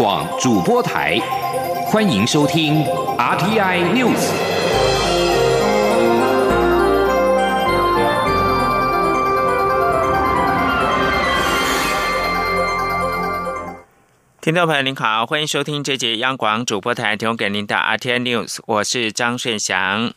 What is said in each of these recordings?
广主播台，欢迎收听 RTI News。听众朋友您好，欢迎收听这节央广主播台提供给您的 RTI News，我是张顺祥。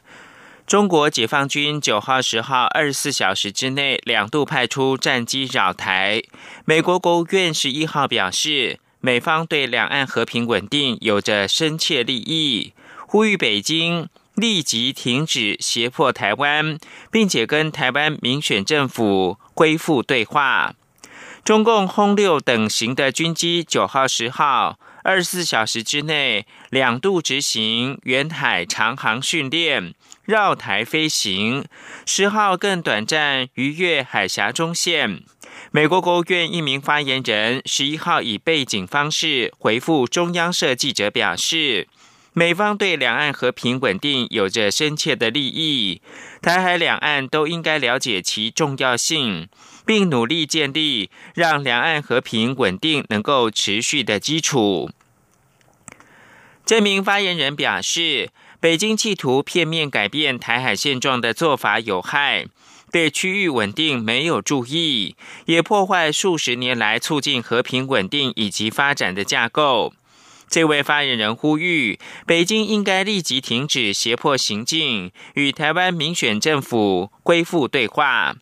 中国解放军九号、十号二十四小时之内两度派出战机扰台。美国国务院十一号表示，美方对两岸和平稳定有着深切利益，呼吁北京立即停止胁迫台湾，并且跟台湾民选政府恢复对话。中共轰六等型的军机九号、十号二十四小时之内两度执行远海长航训练。绕台飞行，十号更短暂逾越海峡中线。美国国务院一名发言人十一号以背景方式回复中央社记者表示，美方对两岸和平稳定有着深切的利益，台海两岸都应该了解其重要性，并努力建立让两岸和平稳定能够持续的基础。这名发言人表示。北京企图片面改变台海现状的做法有害，对区域稳定没有注意，也破坏数十年来促进和平稳定以及发展的架构。这位发言人呼吁，北京应该立即停止胁迫行径，与台湾民选政府恢复对话。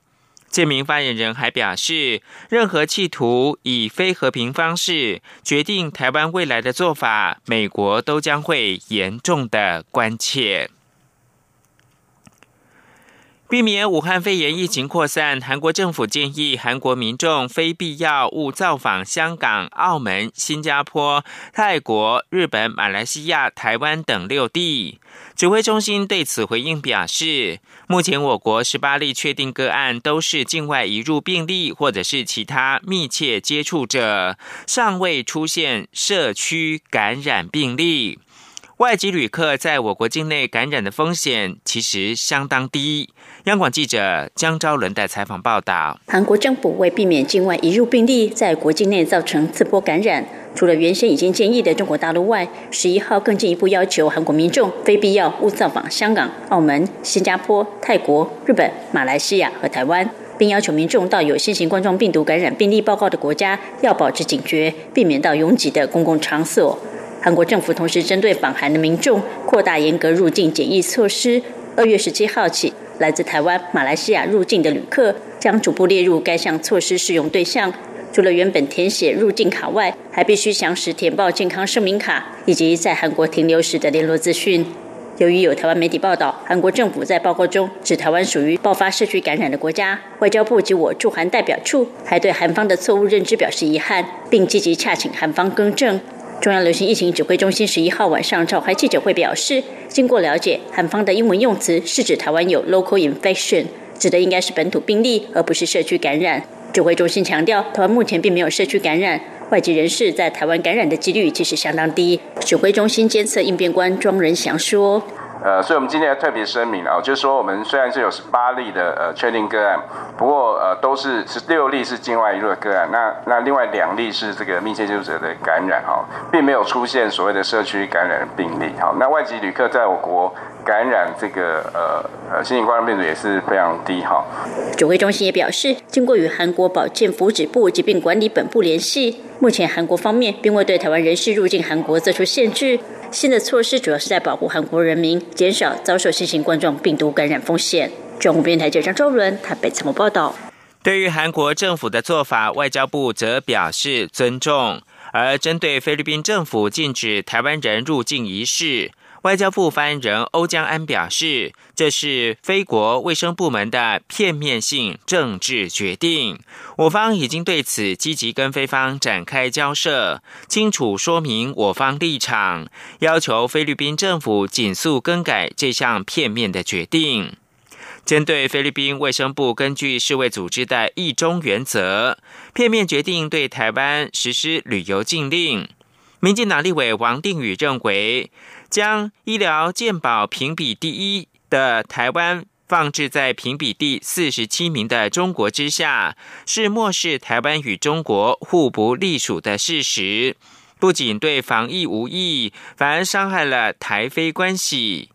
这名发言人还表示，任何企图以非和平方式决定台湾未来的做法，美国都将会严重的关切。避免武汉肺炎疫情扩散，韩国政府建议韩国民众非必要勿造访香港、澳门、新加坡、泰国、日本、马来西亚、台湾等六地。指挥中心对此回应表示，目前我国十八例确定个案都是境外移入病例或者是其他密切接触者，尚未出现社区感染病例。外籍旅客在我国境内感染的风险其实相当低。央广记者江昭伦的采访报道：韩国政府为避免境外移入病例在国境内造成次波感染，除了原先已经建议的中国大陆外，十一号更进一步要求韩国民众非必要勿造访香港、澳门、新加坡、泰国、日本、马来西亚和台湾，并要求民众到有新型冠状病毒感染病例报告的国家要保持警觉，避免到拥挤的公共场所。韩国政府同时针对访韩的民众扩大严格入境检疫措施。二月十七号起，来自台湾、马来西亚入境的旅客将逐步列入该项措施适用对象。除了原本填写入境卡外，还必须详实填报健康声明卡以及在韩国停留时的联络资讯。由于有台湾媒体报道，韩国政府在报告中指台湾属于爆发社区感染的国家，外交部及我驻韩代表处还对韩方的错误认知表示遗憾，并积极洽请韩方更正。中央流行疫情指挥中心十一号晚上召开记者会，表示，经过了解，韩方的英文用词是指台湾有 local infection，指的应该是本土病例，而不是社区感染。指挥中心强调，台湾目前并没有社区感染，外籍人士在台湾感染的几率其实相当低。指挥中心监测应变官庄仁祥说。呃，所以我们今天要特别声明啊，就是说我们虽然是有十八例的呃确定个案，不过呃都是十六例是境外一入的个案，那那另外两例是这个密切接触者的感染哈，并没有出现所谓的社区感染病例哈。那外籍旅客在我国感染这个呃呃新型冠状病毒也是非常低哈。指挥中心也表示，经过与韩国保健福祉部疾病管理本部联系，目前韩国方面并未对台湾人士入境韩国做出限制。新的措施主要是在保护韩国人民，减少遭受新型冠状病毒感染风险。中国电台记者周伦台北采访报道。对于韩国政府的做法，外交部则表示尊重。而针对菲律宾政府禁止台湾人入境一事，外交部发言人欧江安表示，这是非国卫生部门的片面性政治决定。我方已经对此积极跟菲方展开交涉，清楚说明我方立场，要求菲律宾政府紧速更改这项片面的决定。针对菲律宾卫生部根据世卫组织的一中原则，片面决定对台湾实施旅游禁令。民进党立委王定宇认为。将医疗健保评比第一的台湾放置在评比第四十七名的中国之下，是漠视台湾与中国互不隶属的事实。不仅对防疫无益，反而伤害了台非关系。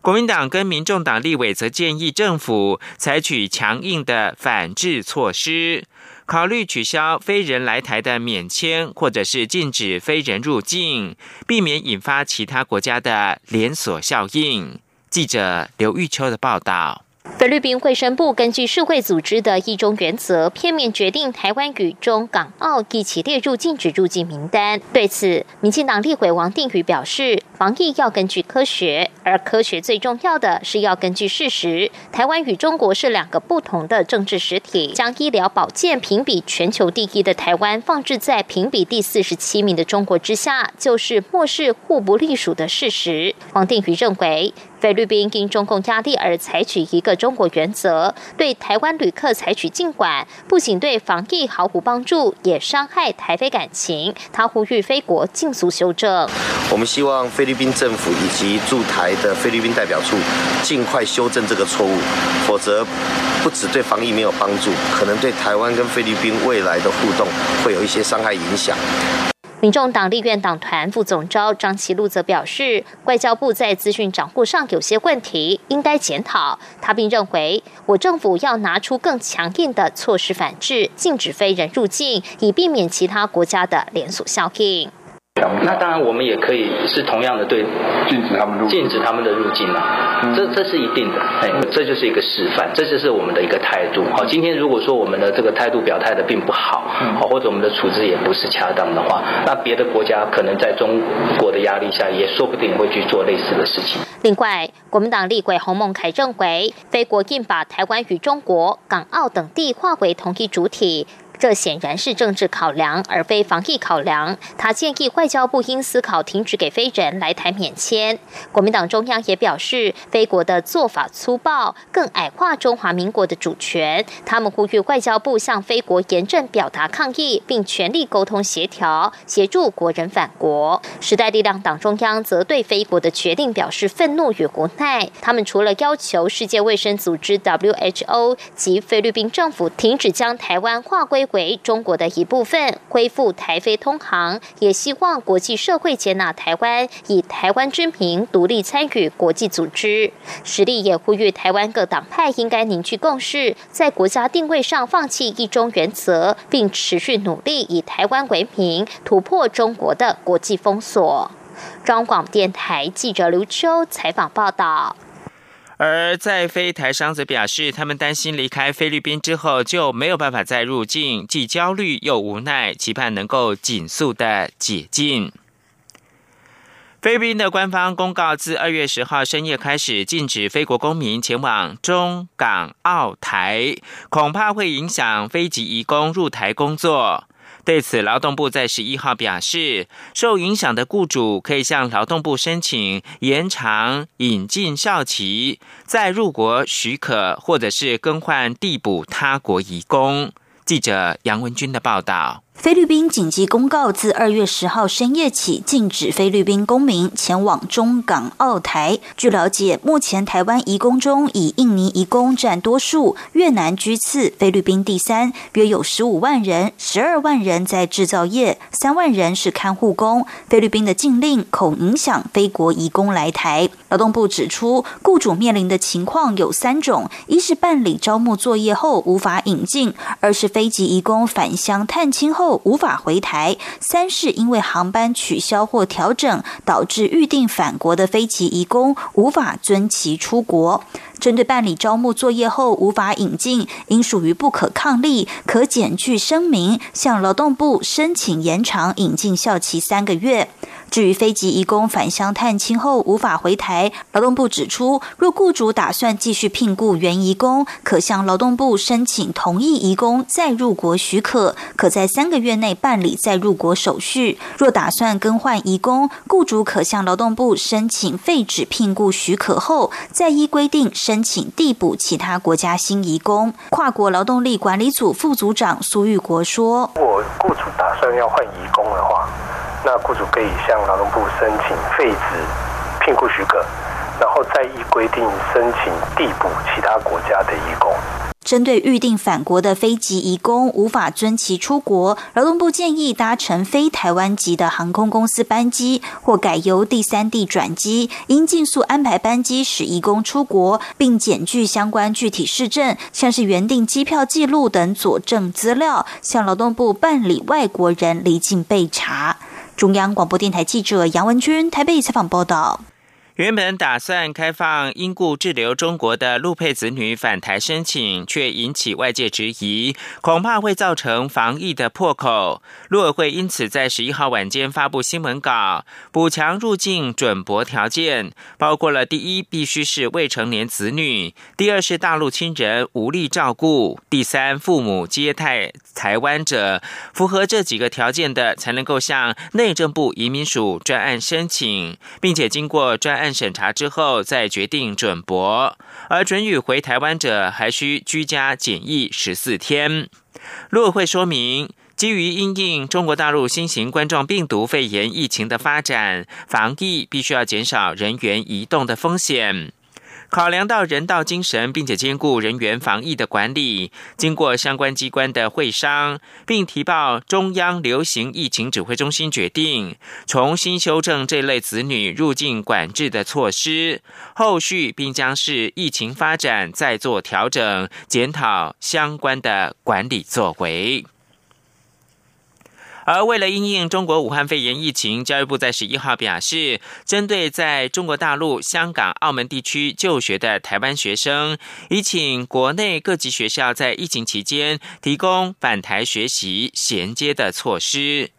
国民党跟民众党立委则建议政府采取强硬的反制措施，考虑取消非人来台的免签，或者是禁止非人入境，避免引发其他国家的连锁效应。记者刘玉秋的报道。菲律宾卫生部根据世会组织的一中原则，片面决定台湾与中港澳一起列入禁止入境名单。对此，民进党立委王定宇表示，防疫要根据科学，而科学最重要的是要根据事实。台湾与中国是两个不同的政治实体，将医疗保健评比全球第一的台湾放置在评比第四十七名的中国之下，就是漠视互不隶属的事实。王定宇认为。菲律宾因中共压力而采取一个中国原则，对台湾旅客采取禁管，不仅对防疫毫无帮助，也伤害台菲感情。他呼吁菲国尽速修正。我们希望菲律宾政府以及驻台的菲律宾代表处尽快修正这个错误，否则不止对防疫没有帮助，可能对台湾跟菲律宾未来的互动会有一些伤害影响。民众党立院党团副总召张其禄则表示，外交部在资讯掌握上有些问题，应该检讨。他并认为，我政府要拿出更强硬的措施反制，禁止非人入境，以避免其他国家的连锁效应。那当然，我们也可以是同样的对禁止他们入禁止他们的入境啊，这这是一定的，哎，这就是一个示范，这就是我们的一个态度。好，今天如果说我们的这个态度表态的并不好，好，或者我们的处置也不是恰当的话，那别的国家可能在中国的压力下，也说不定会去做类似的事情。另外，国民党立委洪孟凯认为，非国应把台湾与中国、港澳等地划为同一主体。这显然是政治考量，而非防疫考量。他建议外交部应思考停止给非人来台免签。国民党中央也表示，非国的做法粗暴，更矮化中华民国的主权。他们呼吁外交部向非国严正表达抗议，并全力沟通协调，协助国人返国。时代力量党中央则对非国的决定表示愤怒与无奈。他们除了要求世界卫生组织 （WHO） 及菲律宾政府停止将台湾划归。为中国的一部分，恢复台非通航，也希望国际社会接纳台湾，以台湾之名独立参与国际组织。实力也呼吁台湾各党派应该凝聚共识，在国家定位上放弃一中原则，并持续努力以台湾为名突破中国的国际封锁。中广电台记者刘秋采访报道。而在菲台商则表示，他们担心离开菲律宾之后就没有办法再入境，既焦虑又无奈，期盼能够紧速的解禁。菲律宾的官方公告自二月十号深夜开始禁止非国公民前往中港澳台，恐怕会影响非籍移工入台工作。对此，劳动部在十一号表示，受影响的雇主可以向劳动部申请延长引进校期、再入国许可，或者是更换递补他国移工。记者杨文军的报道。菲律宾紧急公告自二月十号深夜起禁止菲律宾公民前往中港澳台。据了解，目前台湾移工中以印尼移工占多数，越南居次，菲律宾第三，约有十五万人，十二万人在制造业，三万人是看护工。菲律宾的禁令恐影响非国移工来台。劳动部指出，雇主面临的情况有三种：一是办理招募作业后无法引进；二是非籍移工返乡探亲后。无法回台，三是因为航班取消或调整，导致预定返国的飞机移工无法遵其出国。针对办理招募作业后无法引进，应属于不可抗力，可检具声明向劳动部申请延长引进效期三个月。至于非籍移工返乡探亲后无法回台，劳动部指出，若雇主打算继续聘雇原移工，可向劳动部申请同意移工再入国许可，可在三个月内办理再入国手续。若打算更换移工，雇主可向劳动部申请废止聘雇许可后，再依规定申请递补其他国家新移工。跨国劳动力管理组副组长苏玉国说：“我雇主打算要换移工的话。”那雇主可以向劳动部申请废止聘雇许可，然后再依规定申请递补其他国家的义工。针对预定返国的非籍移工无法遵期出国，劳动部建议搭乘非台湾籍的航空公司班机，或改由第三地转机，应尽速安排班机使移工出国，并检具相关具体事证，像是原定机票记录等佐证资料，向劳动部办理外国人离境备查。中央广播电台记者杨文君台北采访报道。原本打算开放因故滞留中国的陆配子女返台申请，却引起外界质疑，恐怕会造成防疫的破口。陆委会因此在十一号晚间发布新闻稿，补强入境准驳条件，包括了第一，必须是未成年子女；第二是大陆亲人无力照顾；第三，父母接待台湾者，符合这几个条件的，才能够向内政部移民署专案申请，并且经过专。按审查之后再决定准驳，而准予回台湾者还需居家检疫十四天。陆委会说明，基于因应中国大陆新型冠状病毒肺炎疫情的发展，防疫必须要减少人员移动的风险。考量到人道精神，并且兼顾人员防疫的管理，经过相关机关的会商，并提报中央流行疫情指挥中心决定，重新修正这类子女入境管制的措施。后续并将是疫情发展再做调整，检讨相关的管理作为。而为了应应中国武汉肺炎疫情，教育部在十一号表示，针对在中国大陆、香港、澳门地区就学的台湾学生，已请国内各级学校在疫情期间提供返台学习衔接的措施，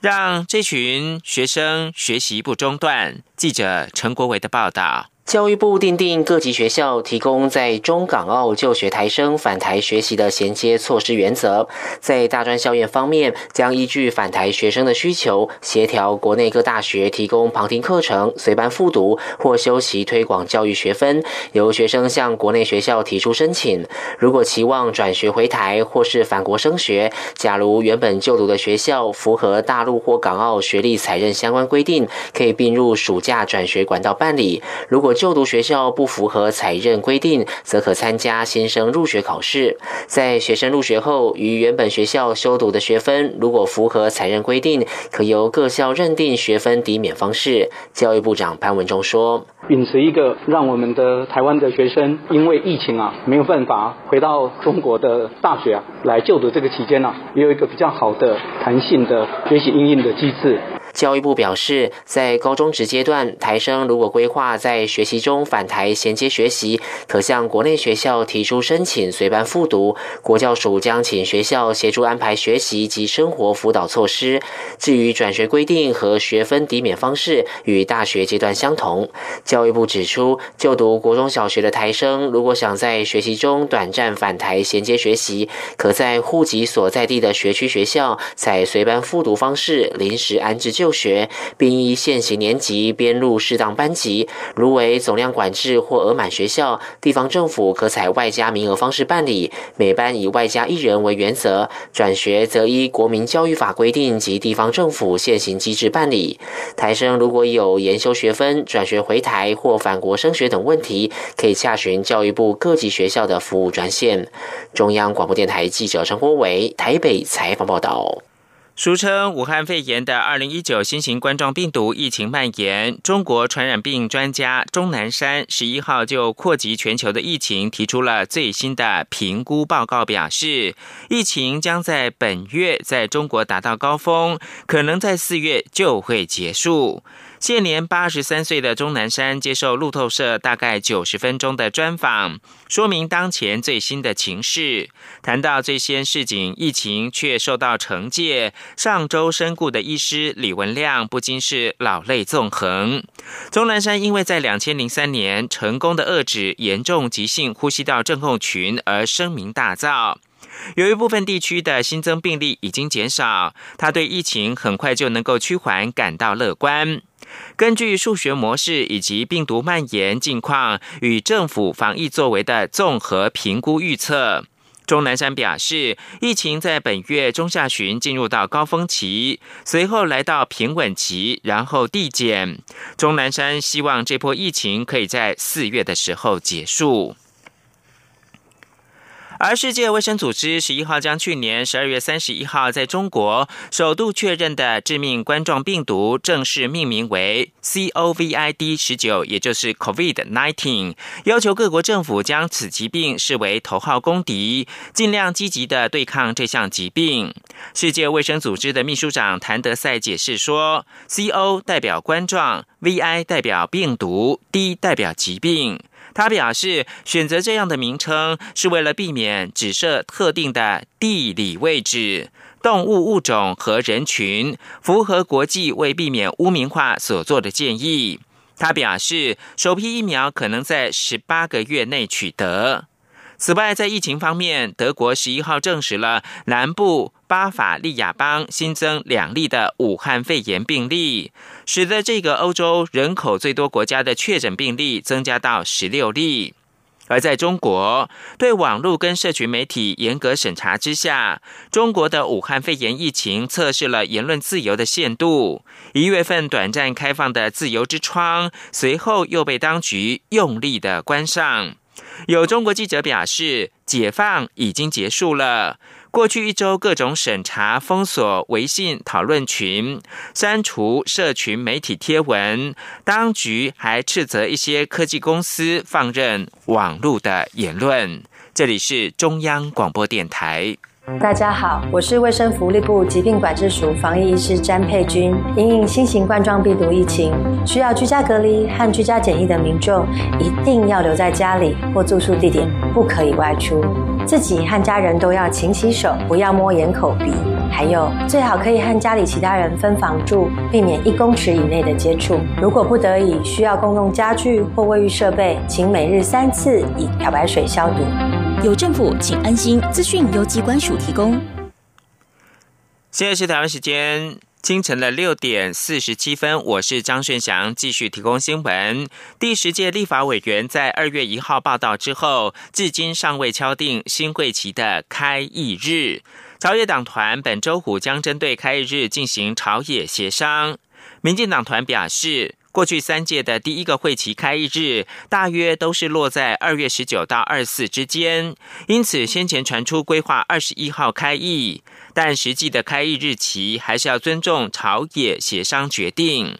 让这群学生学习不中断。记者陈国伟的报道。教育部订定各级学校提供在中港澳就学台生返台学习的衔接措施原则，在大专校院方面，将依据返台学生的需求，协调国内各大学提供旁听课程、随班复读或修习推广教育学分，由学生向国内学校提出申请。如果期望转学回台或是返国升学，假如原本就读的学校符合大陆或港澳学历采认相关规定，可以并入暑假转学管道办理。如果就读学校不符合采认规定，则可参加新生入学考试。在学生入学后，与原本学校修读的学分，如果符合采认规定，可由各校认定学分抵免方式。教育部长潘文忠说：“秉持一个让我们的台湾的学生因为疫情啊没有办法回到中国的大学啊来就读，这个期间呢，也有一个比较好的弹性的学习应用的机制。”教育部表示，在高中职阶段，台生如果规划在学习中返台衔接学习，可向国内学校提出申请随班复读，国教署将请学校协助安排学习及生活辅导措施。至于转学规定和学分抵免方式，与大学阶段相同。教育部指出，就读国中小学的台生，如果想在学习中短暂返台衔接学习，可在户籍所在地的学区学校采随班复读方式临时安置就。就学，并依现行年级编入适当班级。如为总量管制或额满学校，地方政府可采外加名额方式办理，每班以外加一人为原则。转学则依国民教育法规定及地方政府现行机制办理。台生如果有研修学分、转学回台或返国升学等问题，可以洽询教育部各级学校的服务专线。中央广播电台记者陈国伟台北采访报道。俗称武汉肺炎的二零一九新型冠状病毒疫情蔓延，中国传染病专家钟南山十一号就扩及全球的疫情提出了最新的评估报告，表示疫情将在本月在中国达到高峰，可能在四月就会结束。现年八十三岁的钟南山接受路透社大概九十分钟的专访，说明当前最新的情势。谈到最先市井疫情却受到惩戒，上周身故的医师李文亮不禁是老泪纵横。钟南山因为在两千零三年成功的遏制严重急性呼吸道症候群而声名大噪。由于部分地区的新增病例已经减少，他对疫情很快就能够趋缓感到乐观。根据数学模式以及病毒蔓延近况与政府防疫作为的综合评估预测，钟南山表示，疫情在本月中下旬进入到高峰期，随后来到平稳期，然后递减。钟南山希望这波疫情可以在四月的时候结束。而世界卫生组织十一号将去年十二月三十一号在中国首度确认的致命冠状病毒正式命名为 COVID 十九，也就是 Covid nineteen，要求各国政府将此疾病视为头号公敌，尽量积极的对抗这项疾病。世界卫生组织的秘书长谭德赛解释说：“CO 代表冠状，VI 代表病毒，D 代表疾病。”他表示，选择这样的名称是为了避免只设特定的地理位置、动物物种和人群，符合国际为避免污名化所做的建议。他表示，首批疫苗可能在十八个月内取得。此外，在疫情方面，德国十一号证实了南部巴伐利亚邦新增两例的武汉肺炎病例，使得这个欧洲人口最多国家的确诊病例增加到十六例。而在中国，对网络跟社群媒体严格审查之下，中国的武汉肺炎疫情测试了言论自由的限度。一月份短暂开放的自由之窗，随后又被当局用力的关上。有中国记者表示，解放已经结束了。过去一周，各种审查、封锁微信讨论群、删除社群媒体贴文，当局还斥责一些科技公司放任网络的言论。这里是中央广播电台。大家好，我是卫生福利部疾病管制署防疫医师詹佩君。因应新型冠状病毒疫情，需要居家隔离和居家检疫的民众，一定要留在家里或住宿地点，不可以外出。自己和家人都要勤洗手，不要摸眼、口、鼻。还有，最好可以和家里其他人分房住，避免一公尺以内的接触。如果不得已需要公用家具或卫浴设备，请每日三次以漂白水消毒。有政府，请安心。资讯由机关署提供。现在是台湾时间清晨的六点四十七分，我是张顺祥，继续提供新闻。第十届立法委员在二月一号报道之后，至今尚未敲定新会期的开议日。朝野党团本周五将针对开议日进行朝野协商。民进党团表示。过去三届的第一个会期开议日，大约都是落在二月十九到二十四之间，因此先前传出规划二十一号开议，但实际的开议日期还是要尊重朝野协商决定。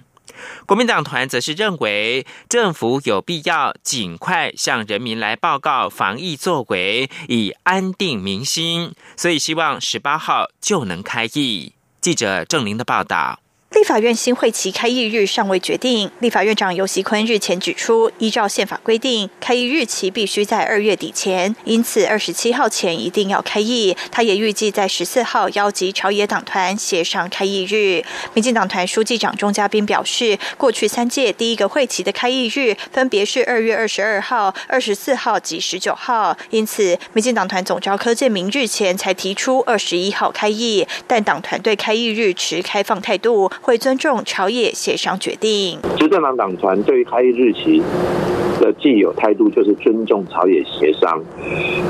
国民党团则是认为，政府有必要尽快向人民来报告防疫作为，以安定民心，所以希望十八号就能开议。记者郑玲的报道。立法院新会期开议日尚未决定。立法院长游锡坤日前指出，依照宪法规定，开议日期必须在二月底前，因此二十七号前一定要开议。他也预计在十四号邀集朝野党团协商开议日。民进党团书记长钟嘉宾表示，过去三届第一个会期的开议日分别是二月二十二号、二十四号及十九号，因此民进党团总召柯建明日前才提出二十一号开议，但党团对开议日持开放态度。会尊重朝野协商决定。执政党党团对于开议日期的既有态度就是尊重朝野协商。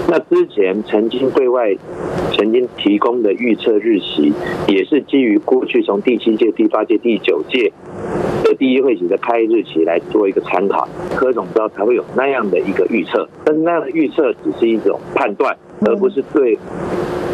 那之前曾经对外曾经提供的预测日期，也是基于过去从第七届、第八届、第九届的第一会期的开议日期来做一个参考。柯总知道才会有那样的一个预测，但是那样的预测只是一种判断，而不是对。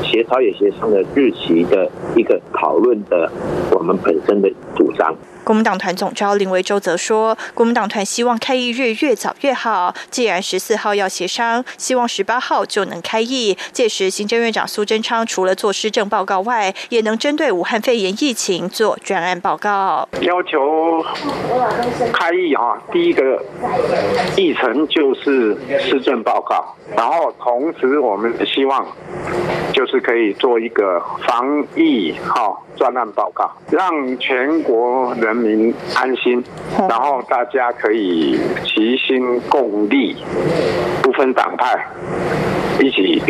协调也协商的日期的一个讨论的，我们本身的主张。国民党团总召林维洲则说，国民党团希望开议日越早越好。既然十四号要协商，希望十八号就能开议。届时，行政院长苏贞昌除了做施政报告外，也能针对武汉肺炎疫情做专案报告。要求开议啊，第一个议程就是施政报告，然后同时我们希望就是可以做一个防疫哈。专案报告，让全国人民安心，然后大家可以齐心共力，不分党派，一起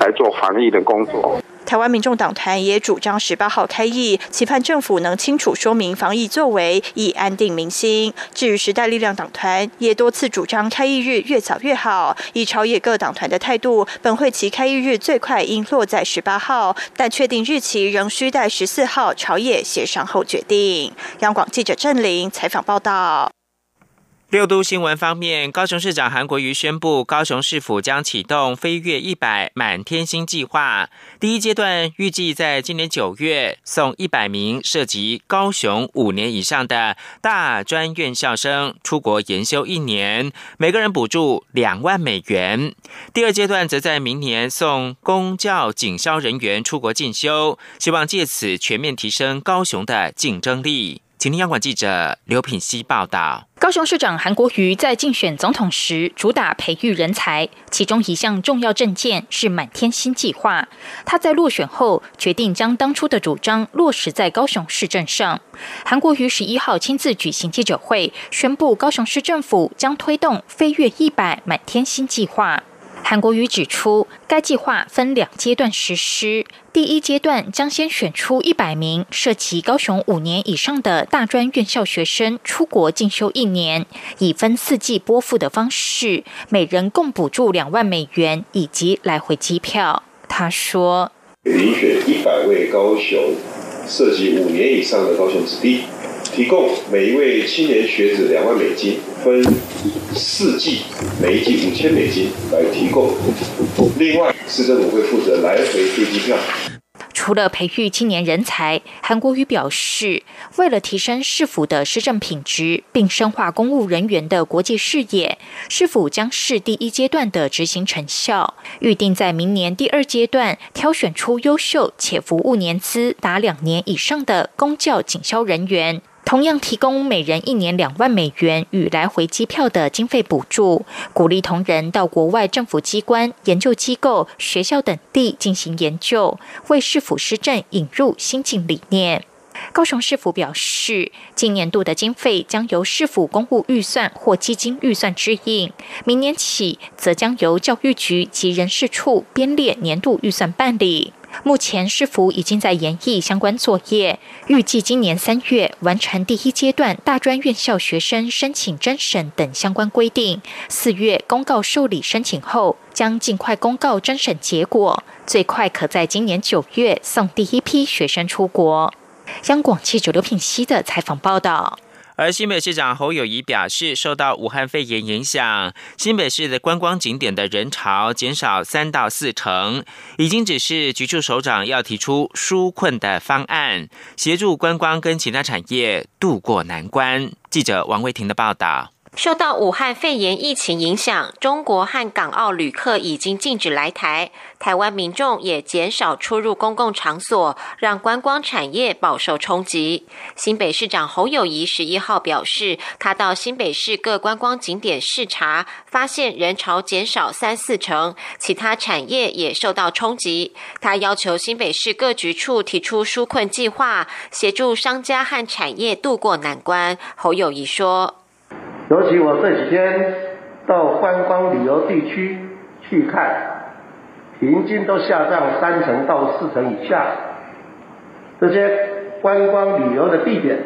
来做防疫的工作。台湾民众党团也主张十八号开议，期盼政府能清楚说明防疫作为，以安定民心。至于时代力量党团，也多次主张开议日越早越好。以朝野各党团的态度，本会期开议日最快应落在十八号，但确定日期仍需待十四号朝野协商后决定。央广记者郑玲采访报道。六都新闻方面，高雄市长韩国瑜宣布，高雄市府将启动“飞跃一百满天星”计划。第一阶段预计在今年九月送一百名涉及高雄五年以上的大专院校生出国研修一年，每个人补助两万美元。第二阶段则在明年送公教警消人员出国进修，希望借此全面提升高雄的竞争力。请听央广记者刘品希报道。高雄市长韩国瑜在竞选总统时主打培育人才，其中一项重要政见是满天星计划。他在落选后决定将当初的主张落实在高雄市政上。韩国瑜十一号亲自举行记者会，宣布高雄市政府将推动飞跃一百满天星计划。韩国瑜指出，该计划分两阶段实施。第一阶段将先选出一百名涉及高雄五年以上的大专院校学生出国进修一年，以分四季拨付的方式，每人共补助两万美元以及来回机票。他说：“遴选一百位高雄涉及五年以上的高雄子弟。”提供每一位青年学子两万美金，分四季，每一季五千美金来提供。另外，市政府会负责来回飞机票。除了培育青年人才，韩国瑜表示，为了提升市府的施政品质，并深化公务人员的国际视野，市府将是第一阶段的执行成效，预定在明年第二阶段挑选出优秀且服务年资达两年以上的公教警消人员。同样提供每人一年两万美元与来回机票的经费补助，鼓励同仁到国外政府机关、研究机构、学校等地进行研究，为市府施政引入新进理念。高雄市府表示，今年度的经费将由市府公务预算或基金预算支应，明年起则将由教育局及人事处编列年度预算办理。目前市府已经在研议相关作业，预计今年三月完成第一阶段大专院校学生申请甄审等相关规定，四月公告受理申请后，将尽快公告甄审结果，最快可在今年九月送第一批学生出国。央广记者刘品熙的采访报道。而新北市长侯友谊表示，受到武汉肺炎影响，新北市的观光景点的人潮减少三到四成，已经指示局处首长要提出纾困的方案，协助观光跟其他产业渡过难关。记者王维婷的报道。受到武汉肺炎疫情影响，中国和港澳旅客已经禁止来台，台湾民众也减少出入公共场所，让观光产业饱受冲击。新北市长侯友谊十一号表示，他到新北市各观光景点视察，发现人潮减少三四成，其他产业也受到冲击。他要求新北市各局处提出纾困计划，协助商家和产业渡过难关。侯友谊说。尤其我这几天到观光旅游地区去看，平均都下降三成到四成以下。这些观光旅游的地点，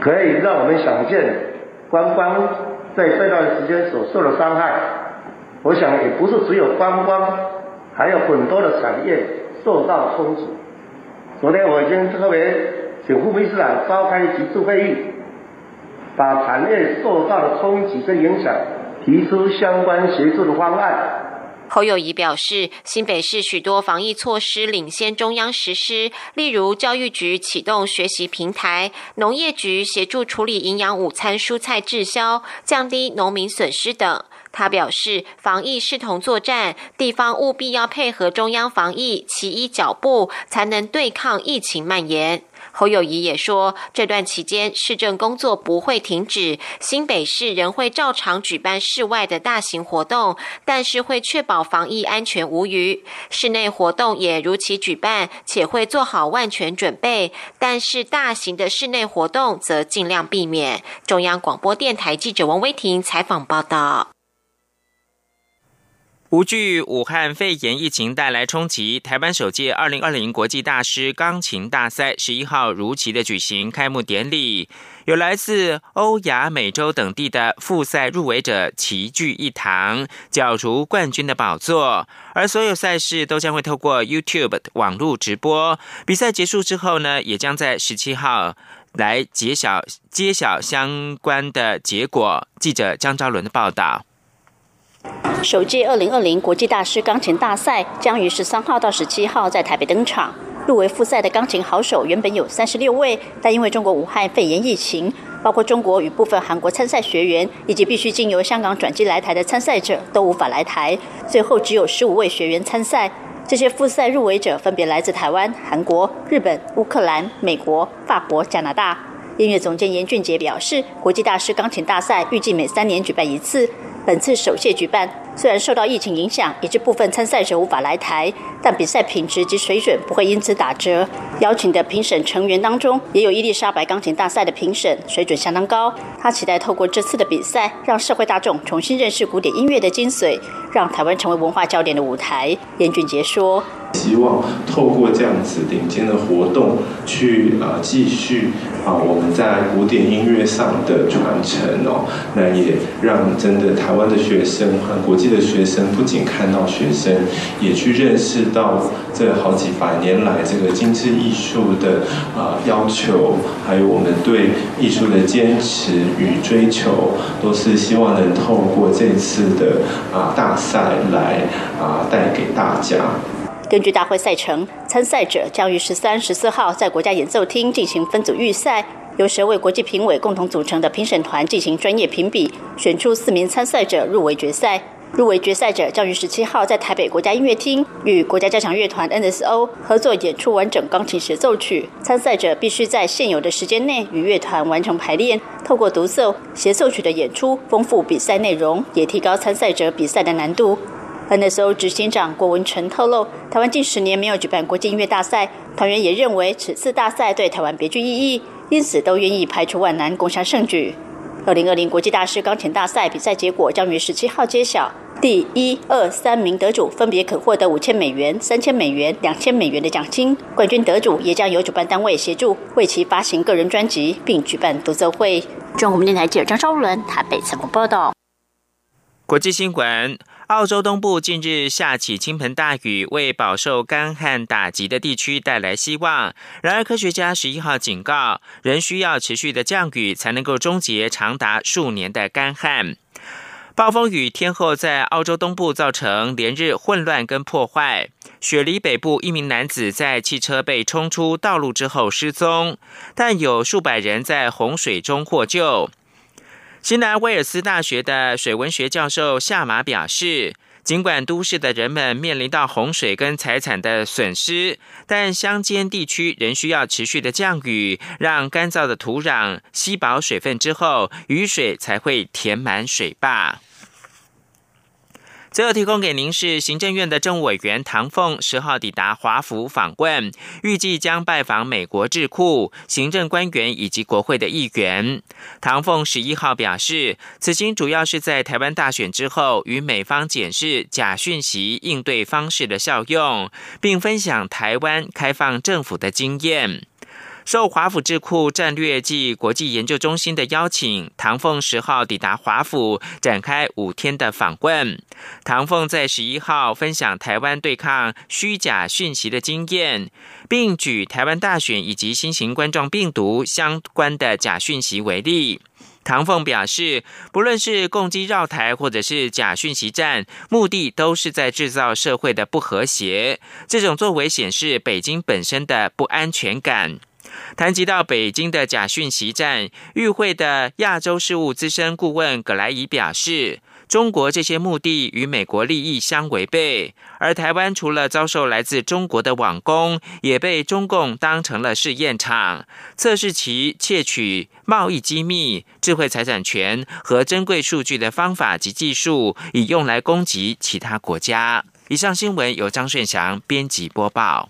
可以让我们想见观光在这段时间所受的伤害。我想也不是只有观光，还有很多的产业受到冲击。昨天我已经特别请副秘书长召开急促会议。把产业受到的冲击跟影响提出相关协助的方案。侯友谊表示，新北市许多防疫措施领先中央实施，例如教育局启动学习平台，农业局协助处理营养午餐蔬菜滞销，降低农民损失等。他表示，防疫视同作战，地方务必要配合中央防疫，齐一脚步，才能对抗疫情蔓延。侯友谊也说，这段期间市政工作不会停止，新北市仍会照常举办室外的大型活动，但是会确保防疫安全无虞。室内活动也如期举办，且会做好万全准备，但是大型的室内活动则尽量避免。中央广播电台记者王威婷采访报道。无惧武汉肺炎疫情带来冲击，台湾首届二零二零国际大师钢琴大赛十一号如期的举行开幕典礼，有来自欧亚美洲等地的复赛入围者齐聚一堂，角逐冠军的宝座。而所有赛事都将会透过 YouTube 网络直播。比赛结束之后呢，也将在十七号。来揭晓揭晓相关的结果。记者张昭伦的报道。首届二零二零国际大师钢琴大赛将于十三号到十七号在台北登场。入围复赛的钢琴好手原本有三十六位，但因为中国武汉肺炎疫情，包括中国与部分韩国参赛学员，以及必须经由香港转机来台的参赛者都无法来台，最后只有十五位学员参赛。这些复赛入围者分别来自台湾、韩国、日本、乌克兰、美国、法国、加拿大。音乐总监严俊杰表示，国际大师钢琴大赛预计每三年举办一次。本次首届举办，虽然受到疫情影响，以致部分参赛者无法来台，但比赛品质及水准不会因此打折。邀请的评审成员当中，也有伊丽莎白钢琴大赛的评审，水准相当高。他期待透过这次的比赛，让社会大众重新认识古典音乐的精髓，让台湾成为文化焦点的舞台。严俊杰说。希望透过这样子顶尖的活动，去啊继续啊我们在古典音乐上的传承哦，那也让真的台湾的学生和国际的学生，不仅看到学生，也去认识到这好几百年来这个精致艺术的啊要求，还有我们对艺术的坚持与追求，都是希望能透过这次的啊大赛来啊带给大家。根据大会赛程，参赛者将于十三、十四号在国家演奏厅进行分组预赛，由十位国际评委共同组成的评审团进行专业评比，选出四名参赛者入围决赛。入围决赛者将于十七号在台北国家音乐厅与国家交响乐团 NSO 合作演出完整钢琴协奏曲。参赛者必须在现有的时间内与乐团完成排练，透过独奏协奏曲的演出，丰富比赛内容，也提高参赛者比赛的难度。NSO 执行长郭文成透露，台湾近十年没有举办国际音乐大赛，团员也认为此次大赛对台湾别具意义，因此都愿意排除万难攻下胜局。二零二零国际大师钢琴大赛比赛结果将于十七号揭晓，第一、二、三名得主分别可获得五千美元、三千美元、两千美元的奖金，冠军得主也将由主办单位协助为其发行个人专辑，并举办独奏会。中国电台记者张昭伦台北采访报道。国际新闻。澳洲东部近日下起倾盆大雨，为饱受干旱打击的地区带来希望。然而，科学家十一号警告，仍需要持续的降雨才能够终结长达数年的干旱。暴风雨天后在澳洲东部造成连日混乱跟破坏。雪梨北部一名男子在汽车被冲出道路之后失踪，但有数百人在洪水中获救。新南威尔斯大学的水文学教授夏马表示，尽管都市的人们面临到洪水跟财产的损失，但乡间地区仍需要持续的降雨，让干燥的土壤吸饱水分之后，雨水才会填满水坝。最后提供给您是行政院的政务委员唐凤十号抵达华府访问，预计将拜访美国智库、行政官员以及国会的议员。唐凤十一号表示，此行主要是在台湾大选之后，与美方检视假讯息应对方式的效用，并分享台湾开放政府的经验。受华府智库战略暨国际研究中心的邀请，唐凤十号抵达华府，展开五天的访问。唐凤在十一号分享台湾对抗虚假讯息的经验，并举台湾大选以及新型冠状病毒相关的假讯息为例。唐凤表示，不论是攻击绕台或者是假讯息战，目的都是在制造社会的不和谐。这种作为显示北京本身的不安全感。谈及到北京的假讯息战，与会的亚洲事务资深顾问葛莱仪表示，中国这些目的与美国利益相违背，而台湾除了遭受来自中国的网攻，也被中共当成了试验场，测试其窃取贸易机密、智慧财产权和珍贵数据的方法及技术，以用来攻击其他国家。以上新闻由张顺祥编辑播报。